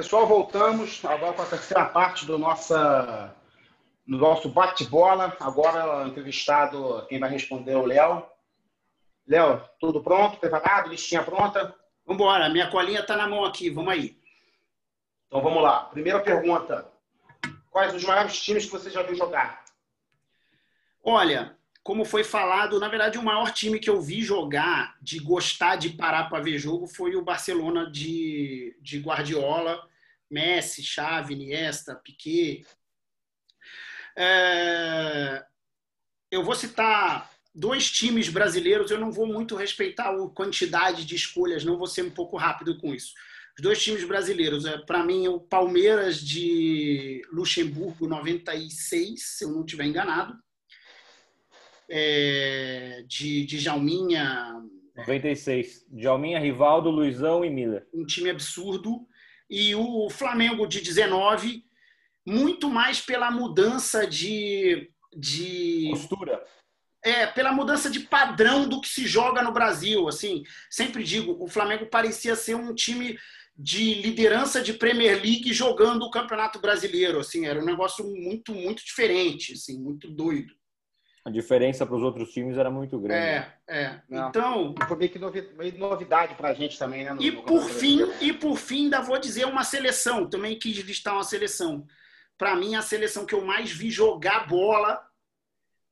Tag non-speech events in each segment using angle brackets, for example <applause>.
Pessoal, voltamos agora para a terceira parte do, nossa, do nosso bate-bola. Agora, entrevistado, quem vai responder é o Léo. Léo, tudo pronto? Preparado? Listinha pronta? Vamos embora, minha colinha está na mão aqui, vamos aí. Então vamos lá. Primeira pergunta: Quais os maiores times que você já viu jogar? Olha, como foi falado, na verdade, o maior time que eu vi jogar, de gostar de parar para ver jogo, foi o Barcelona de, de Guardiola, Messi, Xavi, Iniesta, Piquet. É, eu vou citar dois times brasileiros, eu não vou muito respeitar a quantidade de escolhas, não vou ser um pouco rápido com isso. Os dois times brasileiros, é, para mim, o Palmeiras de Luxemburgo, 96, se eu não estiver enganado, é, de, de Jalminha. 96. Jalminha, Rivaldo, Luizão e Miller. Um time absurdo. E o Flamengo de 19, muito mais pela mudança de. de Postura. É, pela mudança de padrão do que se joga no Brasil. Assim, sempre digo, o Flamengo parecia ser um time de liderança de Premier League jogando o Campeonato Brasileiro. Assim, era um negócio muito, muito diferente, assim, muito doido. A diferença para os outros times era muito grande. É, é. Não. Então. Foi meio que novidade para a gente também, né? No, e, por fim, e por fim, ainda vou dizer uma seleção. Também quis listar uma seleção. Para mim, a seleção que eu mais vi jogar bola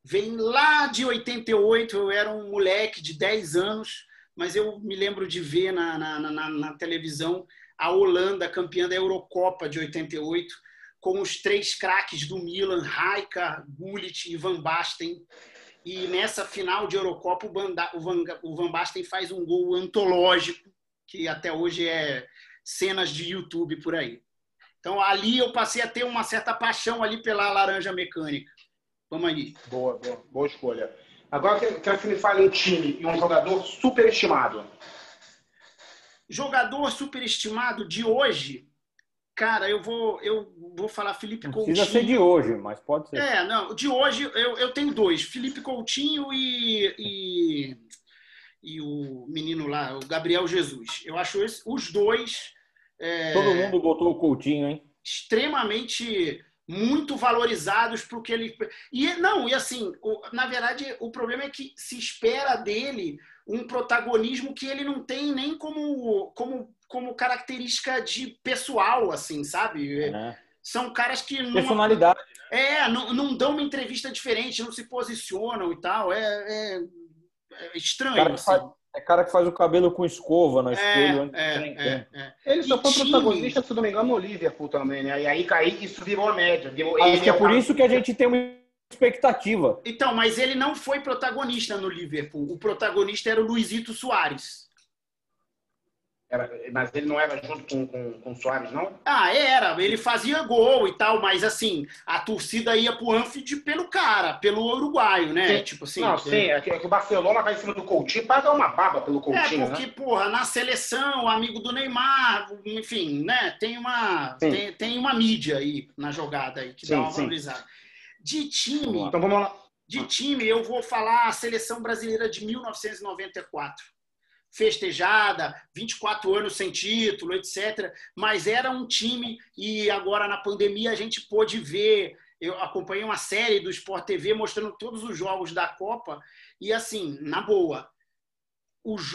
vem lá de 88. Eu era um moleque de 10 anos, mas eu me lembro de ver na, na, na, na televisão a Holanda, campeã da Eurocopa de 88 com os três craques do Milan, Raika, Gullit e Van Basten. E nessa final de Eurocopa, o Van, o Van Basten faz um gol antológico, que até hoje é cenas de YouTube por aí. Então ali eu passei a ter uma certa paixão ali pela laranja mecânica. Vamos aí. Boa, boa, boa escolha. Agora quero que me fale um time e um jogador superestimado. Jogador superestimado de hoje, Cara, eu vou, eu vou falar Felipe não Coutinho. Precisa ser de hoje, mas pode ser. É, não, de hoje eu, eu tenho dois: Felipe Coutinho e, e, e o menino lá, o Gabriel Jesus. Eu acho esse, os dois. É, Todo mundo botou o Coutinho, hein? Extremamente muito valorizados para o que ele. E não, e assim, o, na verdade, o problema é que se espera dele um protagonismo que ele não tem nem como, como como característica de pessoal, assim, sabe? É. São caras que. Não, Personalidade. Né? É, não, não dão uma entrevista diferente, não se posicionam e tal. É, é, é estranho. Cara assim. faz, é cara que faz o cabelo com escova no é, espelho. É, é, é, Ele só foi time... protagonista, se não me engano, no Liverpool também, né? E aí cair, isso virou a média. Virou, Acho que é por isso que a gente tem uma expectativa. Então, mas ele não foi protagonista no Liverpool. O protagonista era o Luizito Soares. Era, mas ele não era junto com, com, com o Soares, não? Ah, era. Ele fazia gol e tal, mas assim, a torcida ia pro Anfield pelo cara, pelo uruguaio, né? Sim. Tipo assim. Não, sim, é que, é que, o Barcelona vai em cima do Coutinho paga uma baba pelo Coutinho. É, porque, né? porra, na seleção, amigo do Neymar, enfim, né? Tem uma, tem, tem, uma mídia aí na jogada aí que sim, dá uma valorizada. De time. Então vamos lá. De time, eu vou falar a seleção brasileira de 1994 festejada, 24 anos sem título, etc. Mas era um time, e agora na pandemia a gente pôde ver. Eu acompanhei uma série do Sport TV mostrando todos os jogos da Copa, e assim, na boa,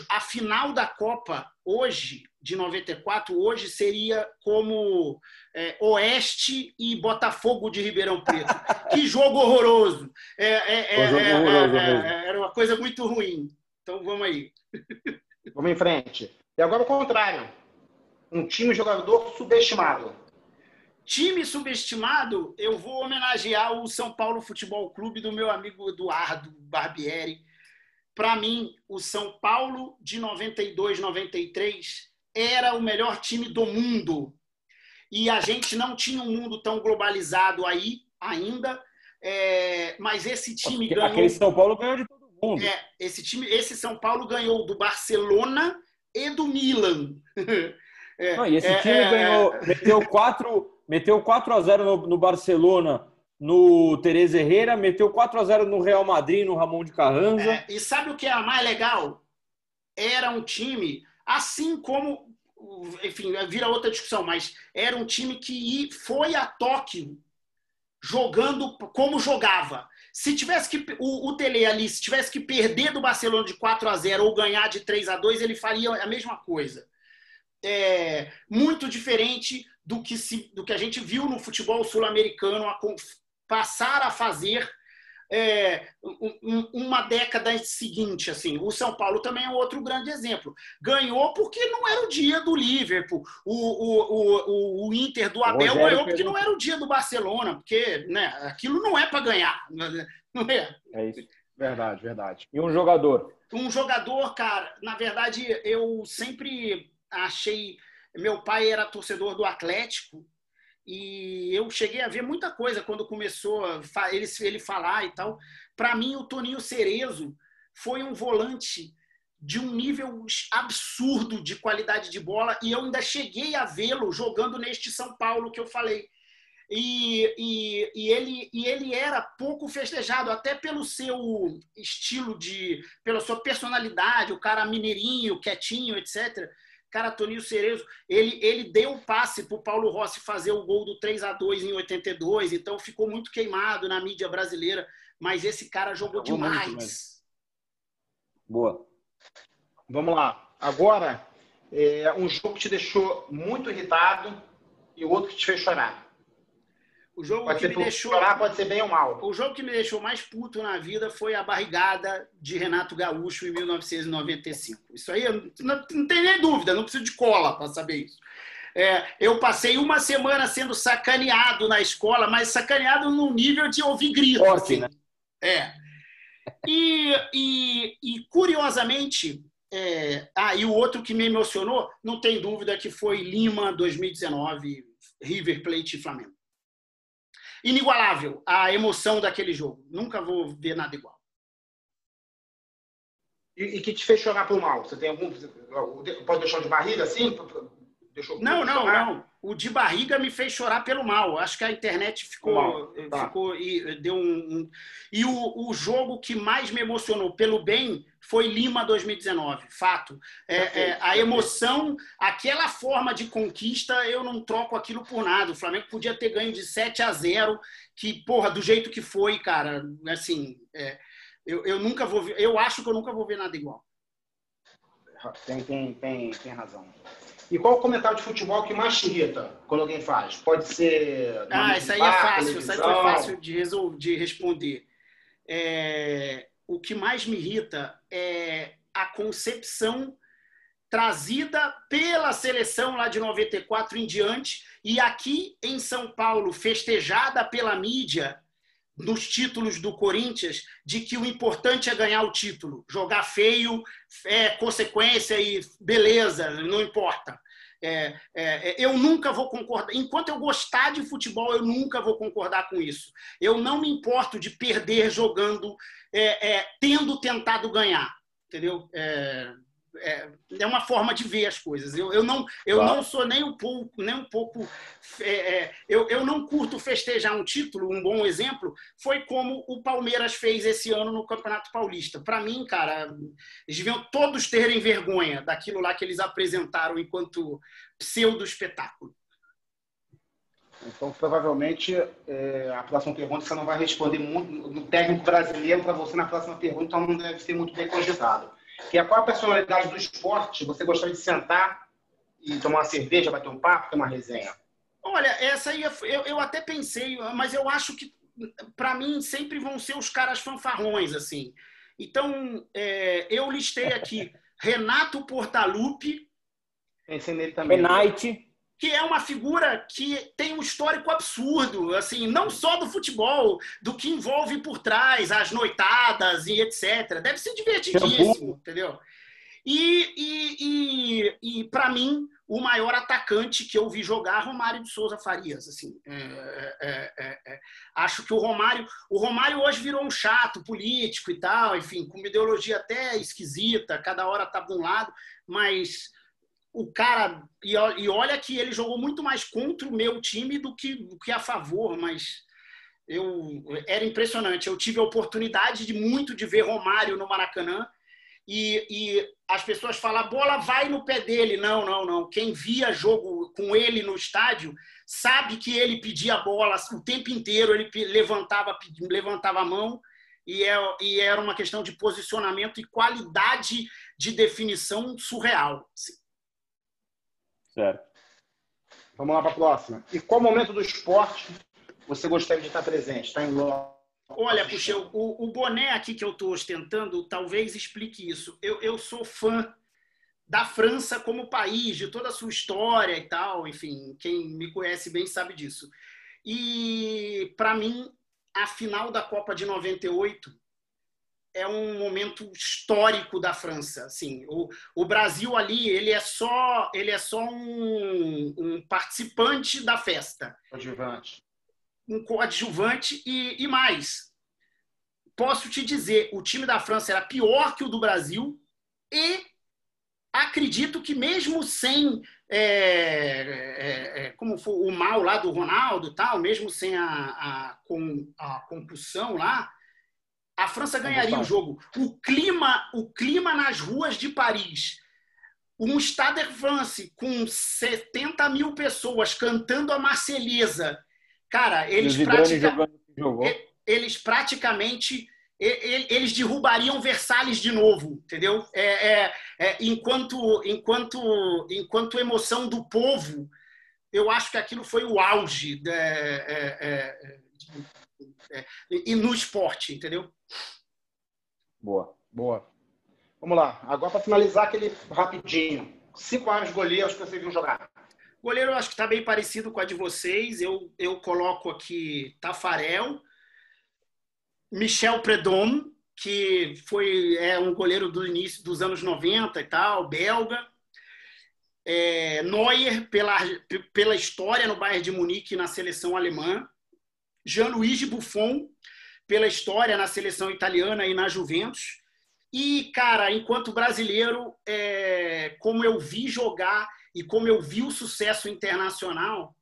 a final da Copa hoje, de 94, hoje seria como é, Oeste e Botafogo de Ribeirão Preto. <laughs> que jogo horroroso! É, é, é, é horroroso é, era uma coisa muito ruim. Então vamos aí. Vamos em frente. E agora o contrário. Um time jogador subestimado. Time subestimado, eu vou homenagear o São Paulo Futebol Clube do meu amigo Eduardo Barbieri. Para mim, o São Paulo de 92, 93 era o melhor time do mundo. E a gente não tinha um mundo tão globalizado aí ainda. É, mas esse time ganhou. Aquele São Paulo ganhou de todo mundo. É, esse time, esse São Paulo ganhou do Barcelona e do Milan. <laughs> É, Não, e esse é, time é, ganhou, é. meteu 4, meteu 4 a 0 no, no Barcelona, no Tereza Herrera, meteu 4 a 0 no Real Madrid, no Ramon de Carranza. e sabe o que é mais legal? Era um time, assim como enfim, vira outra discussão, mas era um time que foi a Tóquio jogando como jogava. Se tivesse que o, o Tele ali, se tivesse que perder do Barcelona de 4 a 0 ou ganhar de 3 a 2, ele faria a mesma coisa. É, muito diferente do que, se, do que a gente viu no futebol sul-americano passar a fazer é, uma década seguinte. Assim. O São Paulo também é outro grande exemplo. Ganhou porque não era o dia do Liverpool. O, o, o, o Inter do Abel ganhou porque não era o dia do Barcelona, porque né, aquilo não é para ganhar. <laughs> Não é. É isso. Verdade, verdade. E um jogador? Um jogador, cara, na verdade, eu sempre achei. Meu pai era torcedor do Atlético e eu cheguei a ver muita coisa quando começou ele, ele falar e tal. Para mim, o Toninho Cerezo foi um volante de um nível absurdo de qualidade de bola e eu ainda cheguei a vê-lo jogando neste São Paulo que eu falei. E, e, e, ele, e ele era pouco festejado, até pelo seu estilo de. pela sua personalidade, o cara mineirinho, quietinho, etc. Cara, Toninho Cerezo, ele, ele deu o passe para o Paulo Rossi fazer o gol do 3 a 2 em 82, então ficou muito queimado na mídia brasileira, mas esse cara jogou demais. Boa. Vamos lá. Agora, é, um jogo que te deixou muito irritado e o outro que te fez chorar. O jogo pode que me deixou. Chorar, pode ser bem ou mal. O jogo que me deixou mais puto na vida foi a barrigada de Renato Gaúcho em 1995. Isso aí não, não tem nem dúvida, não preciso de cola para saber isso. É, eu passei uma semana sendo sacaneado na escola, mas sacaneado no nível de ouvir gritos. Forte, assim. né? É. E, e, e curiosamente, é... ah, e o outro que me emocionou, não tem dúvida que foi Lima 2019, River Plate e Flamengo inigualável a emoção daquele jogo. Nunca vou ver nada igual. E, e que te fez chorar por mal? Você tem algum. Pode deixar de barriga assim? Deixou não, não, chorar? não. O de barriga me fez chorar pelo mal. Acho que a internet ficou. Tá. ficou e deu um, um... E o, o jogo que mais me emocionou pelo bem foi Lima 2019, fato. É, é, a emoção, aquela forma de conquista, eu não troco aquilo por nada. O Flamengo podia ter ganho de 7 a 0, que, porra, do jeito que foi, cara, assim, é, eu, eu nunca vou ver, eu acho que eu nunca vou ver nada igual. Tem, tem, tem, tem razão. E qual o comentário de futebol que mais te irrita quando alguém faz? Pode ser. Ah, isso aí é fácil, isso aí foi fácil de, resolver, de responder. É, o que mais me irrita é a concepção trazida pela seleção lá de 94 em diante e aqui em São Paulo festejada pela mídia nos títulos do Corinthians de que o importante é ganhar o título, jogar feio é consequência e beleza, não importa. É, é, é, eu nunca vou concordar. Enquanto eu gostar de futebol, eu nunca vou concordar com isso. Eu não me importo de perder jogando, é, é tendo tentado ganhar. Entendeu? É, é, uma forma de ver as coisas. Eu, eu, não, eu claro. não sou nem um pouco, nem um pouco. É, é, eu, eu não curto festejar um título. Um bom exemplo foi como o Palmeiras fez esse ano no Campeonato Paulista. Para mim, cara, eles deviam todos terem vergonha daquilo lá que eles apresentaram enquanto pseudo espetáculo. Então, provavelmente, é, a próxima pergunta você não vai responder muito no técnico brasileiro para você na próxima pergunta, então não deve ser muito bem cogitado que é qual a personalidade do esporte você gostaria de sentar e tomar uma cerveja, bater um papo, ter uma resenha? Olha, essa aí eu, eu até pensei, mas eu acho que para mim sempre vão ser os caras fanfarrões assim. Então é, eu listei aqui <laughs> Renato Portaluppi, pensei nele também. Renate que é uma figura que tem um histórico absurdo, assim, não só do futebol, do que envolve por trás, as noitadas e etc. Deve ser divertidíssimo, entendeu? E, e, e, e para mim, o maior atacante que eu vi jogar, Romário de Souza Farias. Assim, é, é, é, é, acho que o Romário, o Romário hoje virou um chato político e tal, enfim, com uma ideologia até esquisita, cada hora tá de um lado, mas o cara. E, olha que ele jogou muito mais contra o meu time do que, do que a favor, mas eu era impressionante. Eu tive a oportunidade de muito de ver Romário no Maracanã e, e as pessoas falam, a bola vai no pé dele. Não, não, não. Quem via jogo com ele no estádio sabe que ele pedia a bola o tempo inteiro, ele levantava, levantava a mão e, é, e era uma questão de posicionamento e qualidade de definição surreal. Certo. Vamos lá para a próxima. E qual momento do esporte você gostaria de estar presente? Está em loco? Olha, puxa, o, o, boné aqui que eu estou ostentando talvez explique isso. Eu, eu sou fã da França como país, de toda a sua história e tal. Enfim, quem me conhece bem sabe disso. E, para mim, a final da Copa de 98 é um momento histórico da França. Assim, o, o Brasil ali ele é só ele é só um, um participante da festa. Coadjuvante. Um coadjuvante e, e mais. Posso te dizer, o time da França era pior que o do Brasil e acredito que mesmo sem é, é, é, como foi o mal lá do Ronaldo tal, mesmo sem a, a, com, a concussão lá, a França ganharia o jogo. O clima, o clima nas ruas de Paris, um Stade de France com 70 mil pessoas cantando a Marselhesa, cara, eles, pratica... eles praticamente eles derrubariam Versalhes de novo, entendeu? É, é, é, enquanto, enquanto, enquanto emoção do povo, eu acho que aquilo foi o auge é, é, e no esporte, entendeu? Boa, boa. Vamos lá. Agora para finalizar aquele rapidinho. Cinco anos goleiros que você viu jogar. Goleiro, eu acho que está bem parecido com a de vocês. Eu, eu coloco aqui Tafarel, Michel Predom, que foi é um goleiro do início dos anos 90 e tal, belga. É, Neuer, pela, pela história no Bayern de Munique na seleção alemã. Jean-Louis Buffon, pela história na seleção italiana e na Juventus. E, cara, enquanto brasileiro, é, como eu vi jogar e como eu vi o sucesso internacional,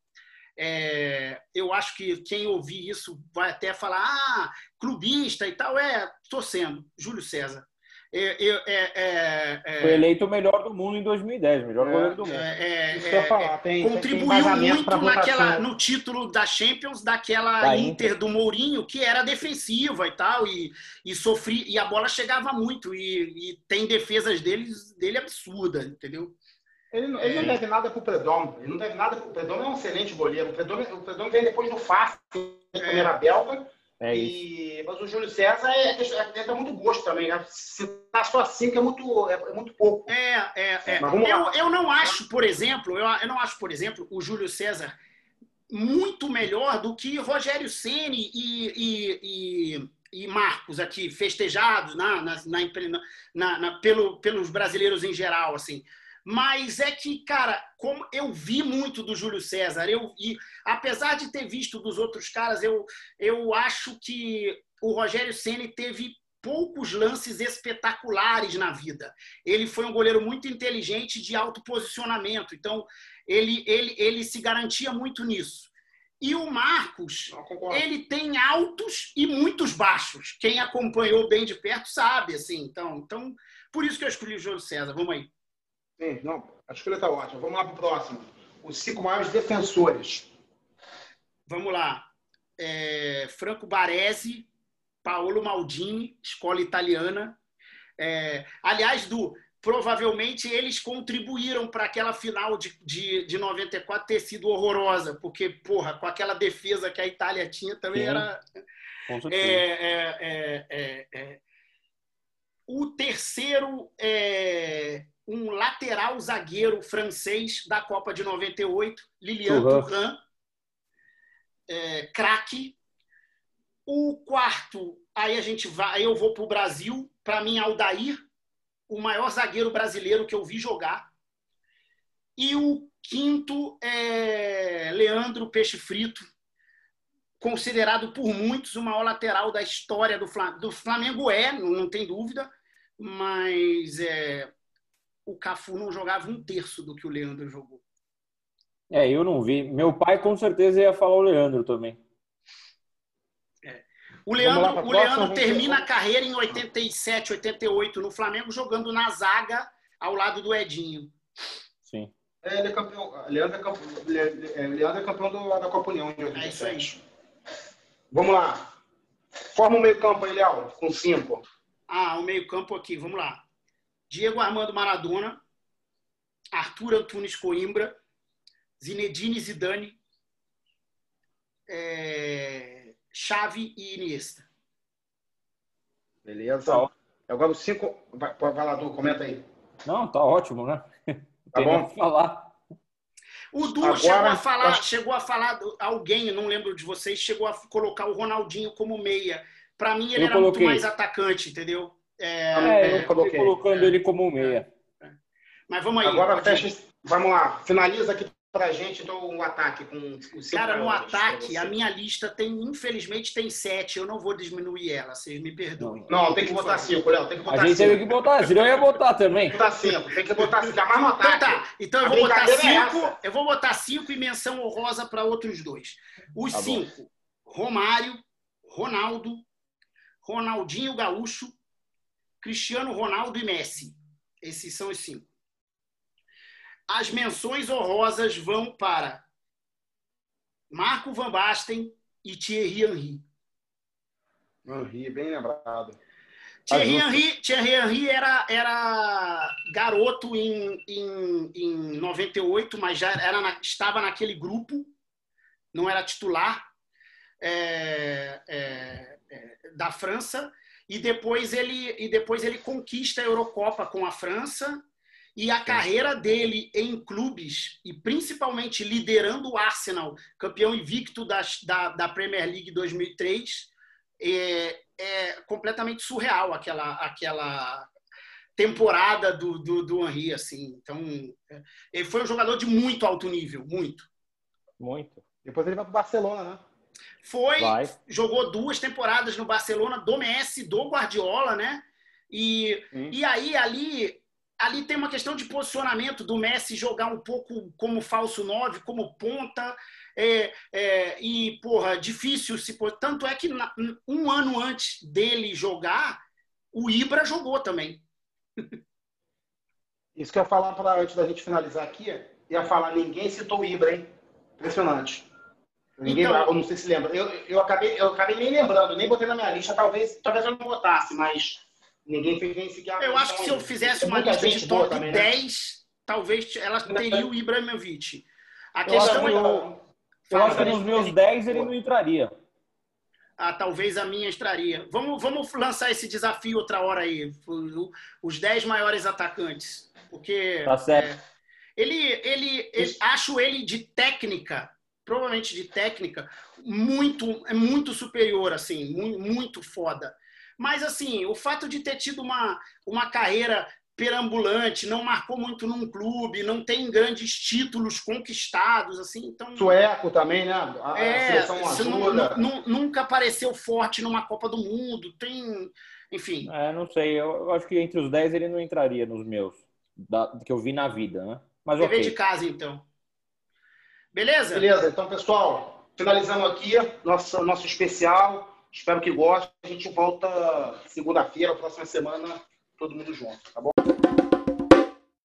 é, eu acho que quem ouvir isso vai até falar, ah, clubista e tal. É, estou sendo, Júlio César. É, é, é, Foi eleito o melhor do mundo em 2010, melhor é, goleiro do mundo. É, eu falar. Tem, contribuiu tem muito naquela, no título da Champions daquela da Inter, Inter, do Mourinho, que era defensiva e tal, e, e sofria, e a bola chegava muito, e, e tem defesas dele, dele absurda, entendeu? Ele, não, ele não deve nada para o Predom. Ele não deve nada para o Predom. É um excelente goleiro. O Predom, o Predom vem depois do Fácil, primeira belga. É e, mas o Júlio César é, é, é, muito gosto também. Né? Se tá só assim, que é muito, é, é muito pouco. É, é, é. Eu, eu não acho, por exemplo, eu, eu não acho, por exemplo, o Júlio César muito melhor do que Rogério Ceni e, e, e, e, Marcos aqui, festejados na, na, na, na, pelo, pelos brasileiros em geral, assim. Mas é que, cara, como eu vi muito do Júlio César, eu e apesar de ter visto dos outros caras, eu, eu acho que o Rogério Ceni teve poucos lances espetaculares na vida. Ele foi um goleiro muito inteligente de alto posicionamento, então ele, ele, ele se garantia muito nisso. E o Marcos, ele tem altos e muitos baixos. Quem acompanhou bem de perto sabe, assim. Então, então por isso que eu escolhi o Júlio César. Vamos aí. Sim, não, a escolha está ótima. Vamos lá para o próximo. Os cinco maiores defensores. Vamos lá. É, Franco Baresi, Paolo Maldini, escola italiana. É, aliás, do provavelmente eles contribuíram para aquela final de, de, de 94 ter sido horrorosa, porque, porra, com aquela defesa que a Itália tinha também Sim. era. É, é, é, é, é, o terceiro é um lateral zagueiro francês da Copa de 98, Lilian Thuram, é, craque. O quarto, aí a gente vai, aí eu vou para o Brasil, para mim Aldair, o maior zagueiro brasileiro que eu vi jogar. E o quinto é Leandro Peixe Frito, considerado por muitos o maior lateral da história do Flamengo. Do Flamengo é, não tem dúvida, mas é, o Cafu não jogava um terço do que o Leandro jogou. É, eu não vi. Meu pai com certeza ia falar o Leandro também. É. O Leandro, o Leandro termina a carreira em 87, 88 no Flamengo, jogando na zaga ao lado do Edinho. Sim. É, ele é campeão. Leandro é campeão, é, Leandro é campeão do, da Copa União de 87. É isso aí. Vamos lá. Forma o meio-campo aí, Léo, com cinco. Ah, o meio-campo aqui, vamos lá. Diego Armando Maradona, Arthur Antunes Coimbra, Zinedine Zidane, é, Xavi e Iniesta. Beleza. Tá. Agora os cinco. Vai, vai lá, Du, comenta aí. Não, tá ótimo, né? <laughs> Tá bom? falar. O Du Agora, chegou a falar, acho... chegou a falar, alguém, não lembro de vocês, chegou a colocar o Ronaldinho como meia. Para mim, ele eu era coloquei. muito mais atacante, entendeu? É, é eu coloquei colocando é, ele como meia. É, é. Mas vamos aí. Agora, fecha, vamos lá. Finaliza aqui pra gente então um ataque com o Cara, no ataque, a minha lista tem, infelizmente, tem sete. Eu não vou diminuir ela, vocês me perdoem. Não, tem que botar cinco, Léo. Tem que botar a gente cinco. teve que botar, senão eu ia botar também. Tem que botar cinco, tem que botar cinco. mais no ataque. Então tá, então eu vou botar é cinco. É eu vou botar cinco e menção honrosa para outros dois. Os tá cinco: bom. Romário, Ronaldo, Ronaldinho Gaúcho, Cristiano Ronaldo e Messi. Esses são os cinco. As menções honrosas vão para Marco Van Basten e Thierry Henry. Henry, bem lembrado. Thierry Henry, Thierry Henry era, era garoto em, em, em 98, mas já era na, estava naquele grupo, não era titular é, é, é, da França. E depois, ele, e depois ele conquista a Eurocopa com a França e a carreira dele em clubes, e principalmente liderando o Arsenal, campeão invicto da, da, da Premier League 2003, é, é completamente surreal aquela, aquela temporada do, do, do Henry. Assim. Então, é, ele foi um jogador de muito alto nível, muito. Muito. Depois ele vai para o Barcelona, né? Foi, vai. jogou duas temporadas no Barcelona do Messi, do Guardiola, né? E, e aí, ali, ali tem uma questão de posicionamento do Messi jogar um pouco como falso 9, como ponta. É, é, e, porra, difícil se. Tanto é que na, um ano antes dele jogar, o Ibra jogou também. <laughs> Isso que eu ia falar para antes da gente finalizar aqui, ia falar, ninguém citou o Ibra, hein? Impressionante. Ninguém, então, eu não sei se lembra. Eu, eu, acabei, eu acabei nem lembrando, nem botei na minha lista, talvez, talvez eu não botasse, mas Ninguém fez nem sequer. Eu acho que se eu fizesse uma lista de top também, 10, né? talvez ela teria o Ibrahimovic. A questão é. Eu, eu acho que nos meus 10 ele não entraria. Ah, talvez a minha entraria. Vamos, vamos lançar esse desafio outra hora aí. Os 10 maiores atacantes. Porque. Tá certo. É, ele, ele, ele, acho ele de técnica, provavelmente de técnica, muito, é muito superior, assim, muito, muito foda. Mas, assim, o fato de ter tido uma, uma carreira perambulante, não marcou muito num clube, não tem grandes títulos conquistados, assim, então... Sueco também, né? A é, nunca apareceu forte numa Copa do Mundo, tem... Enfim. É, não sei, eu, eu acho que entre os 10 ele não entraria nos meus, da, que eu vi na vida, né? Mas TV okay. de casa, então. Beleza? Beleza, então, pessoal, finalizando aqui nosso, nosso especial Espero que goste. A gente volta segunda-feira, próxima semana, todo mundo junto, tá bom?